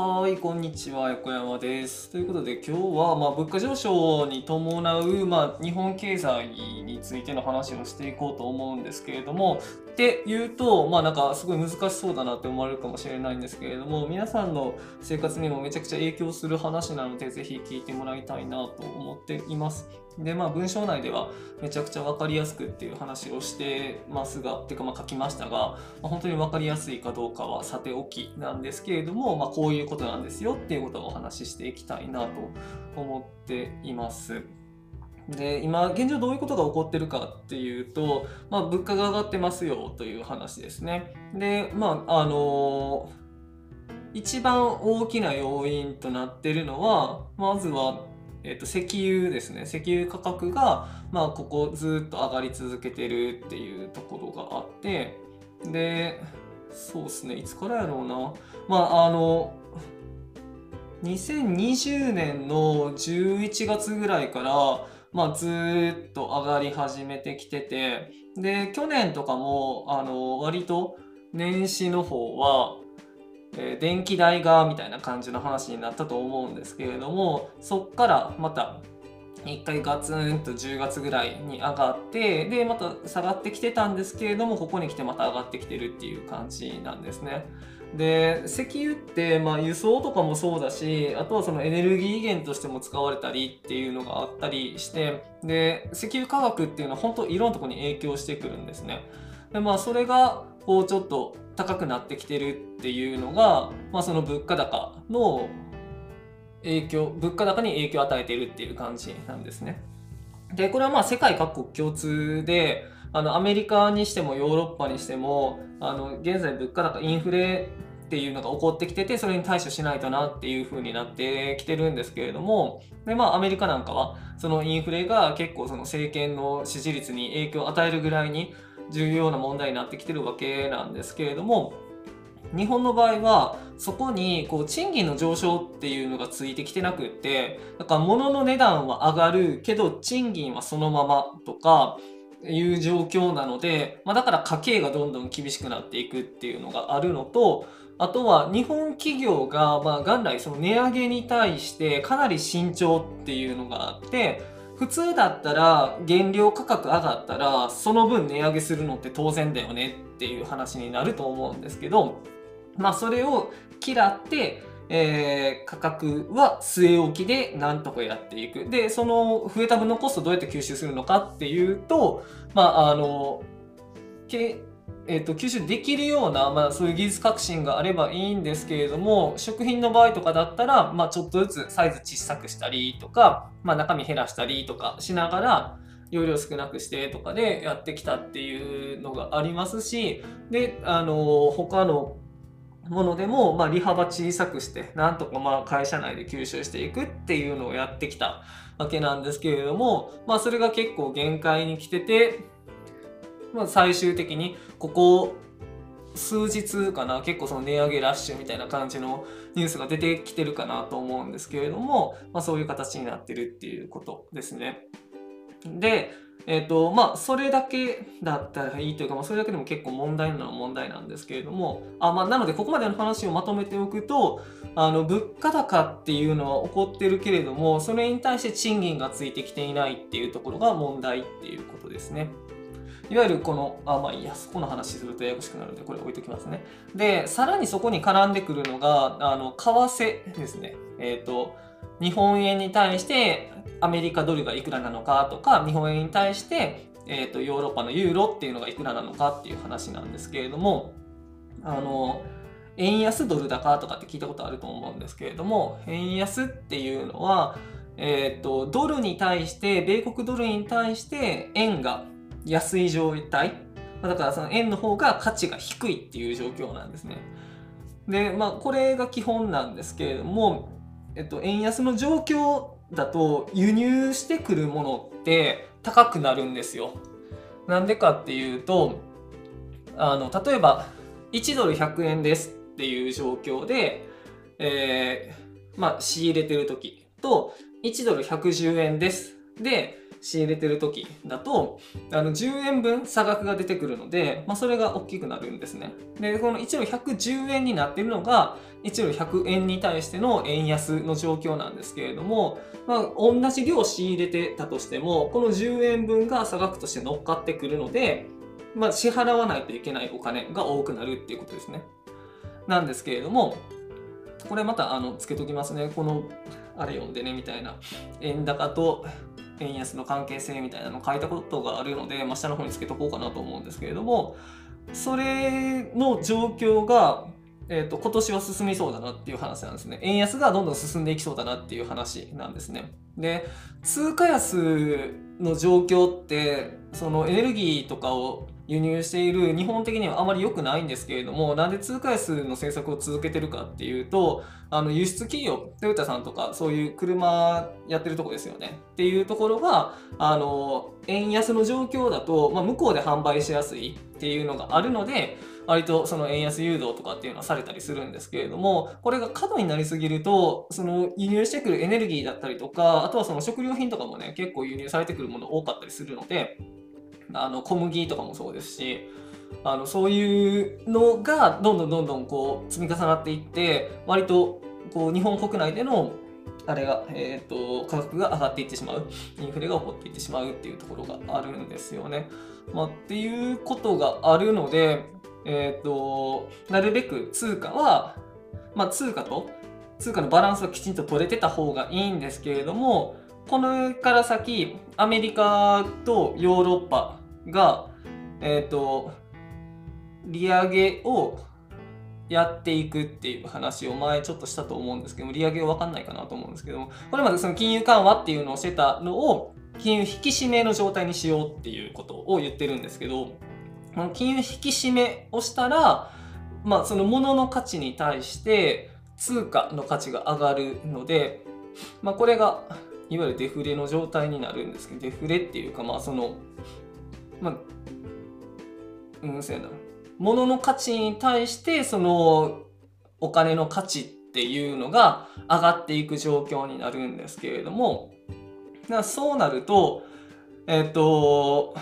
はい、こんにちは、横山です。ということで、今日は、まあ、物価上昇に伴う、まあ、日本経済についての話をしていこうと思うんですけれども、っていうと、まあ、なんか、すごい難しそうだなって思われるかもしれないんですけれども、皆さんの生活にもめちゃくちゃ影響する話なので、ぜひ聞いてもらいたいなと思っています。で、まあ、文章内では、めちゃくちゃ分かりやすくっていう話をしてますが、っていうか、まあ、書きましたが、まあ本当に分かりやすいかどうかはさておきなんですけれども、まあ、こういうことなんですよっていうことをお話ししていきたいなと思っています。で今現状どういうことが起こってるかっていうと、まあ、物価が上がってますよという話ですね。でまああの一番大きな要因となってるのはまずは、えっと石油ですね。石油価格が、まあ、ここずっと上がり続けてるっていうところがあってでそうですね。いつからやろうな。まああの2020年の11月ぐらいから、まあ、ずっと上がり始めてきててで去年とかもあの割と年始の方は、えー電気代がみたいな感じの話になったと思うんですけれどもそっからまた一回ガツンと10月ぐらいに上がってでまた下がってきてたんですけれどもここに来てまた上がってきてるっていう感じなんですね。で石油って、まあ、輸送とかもそうだしあとはそのエネルギー源としても使われたりっていうのがあったりしてで石油価格っていうのは本当いろんなところに影響してくるんですね。でまあそれがこうちょっと高くなってきてるっていうのが、まあ、その物価高の影響物価高に影響を与えているっていう感じなんですね。でこれはまあ世界各国共通であのアメリカにしてもヨーロッパにしてもあの現在物価高インフレっていうのが起こってきててそれに対処しないとなっていう風になってきてるんですけれどもでまあアメリカなんかはそのインフレが結構その政権の支持率に影響を与えるぐらいに重要な問題になってきてるわけなんですけれども日本の場合はそこにこう賃金の上昇っていうのがついてきてなくってだから物の値段は上がるけど賃金はそのままとかいう状況なので、まあ、だから家計がどんどん厳しくなっていくっていうのがあるのとあとは日本企業がまあ元来その値上げに対してかなり慎重っていうのがあって普通だったら原料価格上がったらその分値上げするのって当然だよねっていう話になると思うんですけどまあそれを嫌って、えー価格は据え置きでなんとかやっていく。で、その増えた分のコストをどうやって吸収するのかっていうと、まああの、けえー、と吸収できるような、まあ、そういう技術革新があればいいんですけれども食品の場合とかだったら、まあ、ちょっとずつサイズ小さくしたりとか、まあ、中身減らしたりとかしながら容量少なくしてとかでやってきたっていうのがありますしであの他のものでも、まあ、利幅小さくしてなんとかまあ会社内で吸収していくっていうのをやってきたわけなんですけれども、まあ、それが結構限界に来てて、まあ、最終的にここ数日かな結構その値上げラッシュみたいな感じのニュースが出てきてるかなと思うんですけれども、まあ、そういう形になってるっていうことですね。で、えっ、と、まあ、それだけだったらいいというか、まあ、それだけでも結構問題なのは問題なんですけれども、あ、まあ、なので、ここまでの話をまとめておくと、あの、物価高っていうのは起こってるけれども、それに対して賃金がついてきていないっていうところが問題っていうことですね。いわゆるこの、あ、まあいいや、そこの話するとややこしくなるので、これ置いときますね。で、さらにそこに絡んでくるのが、あの、為替ですね。えっ、と、日本円に対してアメリカドルがいくらなのかとか、日本円に対して、えー、とヨーロッパのユーロっていうのがいくらなのかっていう話なんですけれども、あの、円安ドル高とかって聞いたことあると思うんですけれども、円安っていうのは、えっ、と、ドルに対して、米国ドルに対して円が安い状態。だからその円の方が価値が低いっていう状況なんですね。で、まあこれが基本なんですけれども、えっと、円安の状況だと輸入してくるものって高くなるんですよ。なんでかっていうとあの例えば1ドル100円ですっていう状況で、えーまあ、仕入れてる時と1ドル110円ですで、仕入れてる時だとあの10円分差額が出てくるので、まあ、それが大きくなるんですね。でこの1ドル110円になってるのが1ドル100円に対しての円安の状況なんですけれども、まあ、同じ量仕入れてたとしてもこの10円分が差額として乗っかってくるので、まあ、支払わないといけないお金が多くなるっていうことですね。なんですけれどもこれまたあのつけときますね。このあれ読んでねみたいな円高と円安の関係性みたいなのを書いたことがあるので、まあ、下の方につけとこうかなと思うんですけれどもそれの状況が、えーと、今年は進みそうだなっていう話なんですね。円安がどんどん進んでいきそうだなっていう話なんですね。で通貨安の状況ってそのエネルギーとかを輸入している日本的にはあまり良くないんですけれどもなんで通貨安の政策を続けてるかっていうとあの輸出企業トヨタさんとかそういう車やってるとこですよね。っていうところがあの円安の状況だと、まあ、向こうで販売しやすいっていうのがあるので割とその円安誘導とかっていうのはされたりするんですけれどもこれが過度になりすぎるとその輸入してくるエネルギーだったりとかあとはその食料品とかもね結構輸入されてくるもの多かったりするのであの小麦とかもそうですしあのそういうのがどんどんどんどんこう積み重なっていって割とこう日本国内でのあれが、えーと、価格が上がっていってしまうインフレが起こっていってしまうっていうところがあるんですよね。まあ、っていうことがあるので、えーと、なるべく通貨は、まあ、通貨と通貨のバランスがきちんと取れてた方がいいんですけれどもこれから先アメリカとヨーロッパが、えっ、ー、と、利上げをやっていくっていう話を前ちょっとしたと思うんですけども、利上げは分かんないかなと思うんですけども、これまでその金融緩和っていうのをしてたのを、金融引き締めの状態にしようっていうことを言ってるんですけど、この金融引き締めをしたら、まあその物の価値に対して通貨の価値が上がるので、まあこれがいわゆるデフレの状態になるんですけど、デフレっていうかまあそのまあ、うん、そうやな。物の価値に対して、その、お金の価値っていうのが上がっていく状況になるんですけれども、だそうなると、えっ、ー、と、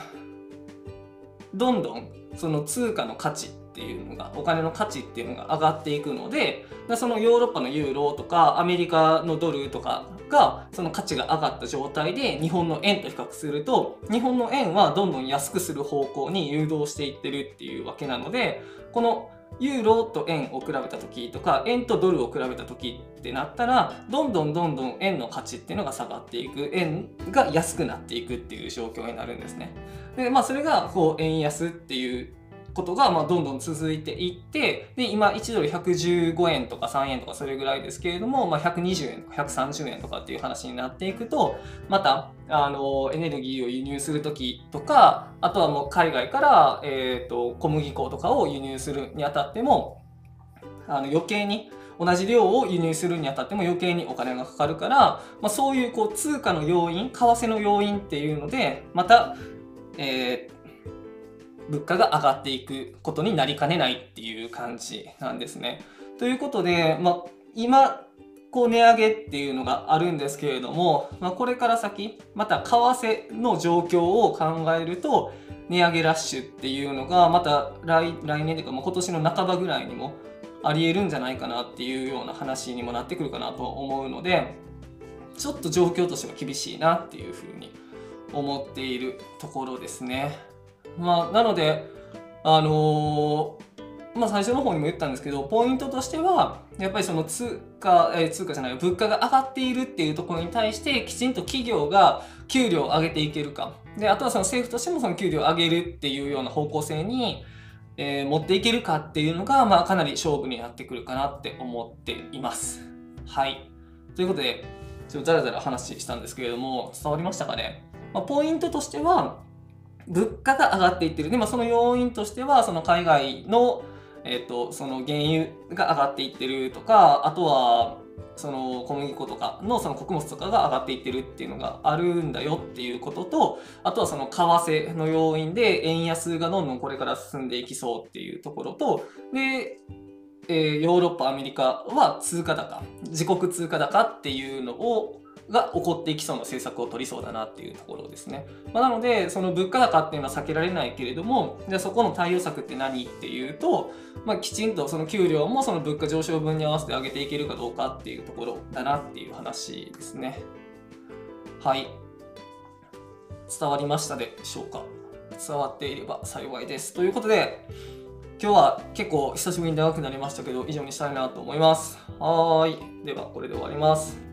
どんどんその通貨の価値っていうのがお金の価値っていうのが上がっていくのでそのヨーロッパのユーロとかアメリカのドルとかがその価値が上がった状態で日本の円と比較すると日本の円はどんどん安くする方向に誘導していってるっていうわけなのでこのユーロと円を比べた時とか円とドルを比べた時ってなったらどんどんどんどん円の価値っていうのが下がっていく円が安くなっていくっていう状況になるんですね。でまあそれがこう円安っていうことがまあどんどん続いていってで今1ドル115円とか3円とかそれぐらいですけれども、まあ、120円とか130円とかっていう話になっていくとまたあのエネルギーを輸入する時とかあとはもう海外から、えーと、小麦粉とかを輸入するにあたってもあの余計に同じ量を輸入するにあたっても余計にお金がかかるから、まあ、そういうこう通貨の要因為替の要因っていうのでまた、えー、物価が上がっていくことになりかねないっていう感じなんですね。ということで、まあ、今こう値上げっていうのがあるんですけれども、まあ、これから先また為替の状況を考えると値上げラッシュっていうのがまた来年というか、まあ、今年の半ばぐらいにもありえるんじゃないかなっていうような話にもなってくるかなと思うのでちょっと状況としては厳しいなっていうふうに思っているところですね。まあ、なので、あのー、まあ、最初の方にも言ったんですけど、ポイントとしては、やっぱりその通貨、えー、通貨じゃない、物価が上がっているっていうところに対して、きちんと企業が給料を上げていけるか。で、あとはその政府としてもその給料を上げるっていうような方向性に、えー、持っていけるかっていうのが、まあ、かなり勝負になってくるかなって思っています。はい。ということで、ちょっとザラザラ話したんですけれども、伝わりましたかね、まあ、ポイントとしては、物価が上がっていってる。で、ま、その要因としては、その海外の、えっ、と、その原油が上がっていってるとか、あとは、その小麦粉とかのその穀物とかが上がっていってるっていうのがあるんだよっていうことと、あとはその為替の要因で円安がどんどんこれから進んでいきそうっていうところと、で、えー、ヨーロッパ、アメリカは通貨高、自国通貨高っていうのをが起こっていきそうな政策を取りそうだなっていうところですね。まあ、なので、その物価高っていうのは避けられないけれども、じゃあそこの対応策って何っていうと、まあ、きちんとその給料もその物価上昇分に合わせて上げていけるかどうかっていうところだなっていう話ですね。はい。伝わりましたでしょうか？伝わっていれば幸いです。ということで、今日は結構久しぶりに長くなりましたけど、以上にしたいなと思います。はい。では、これで終わります。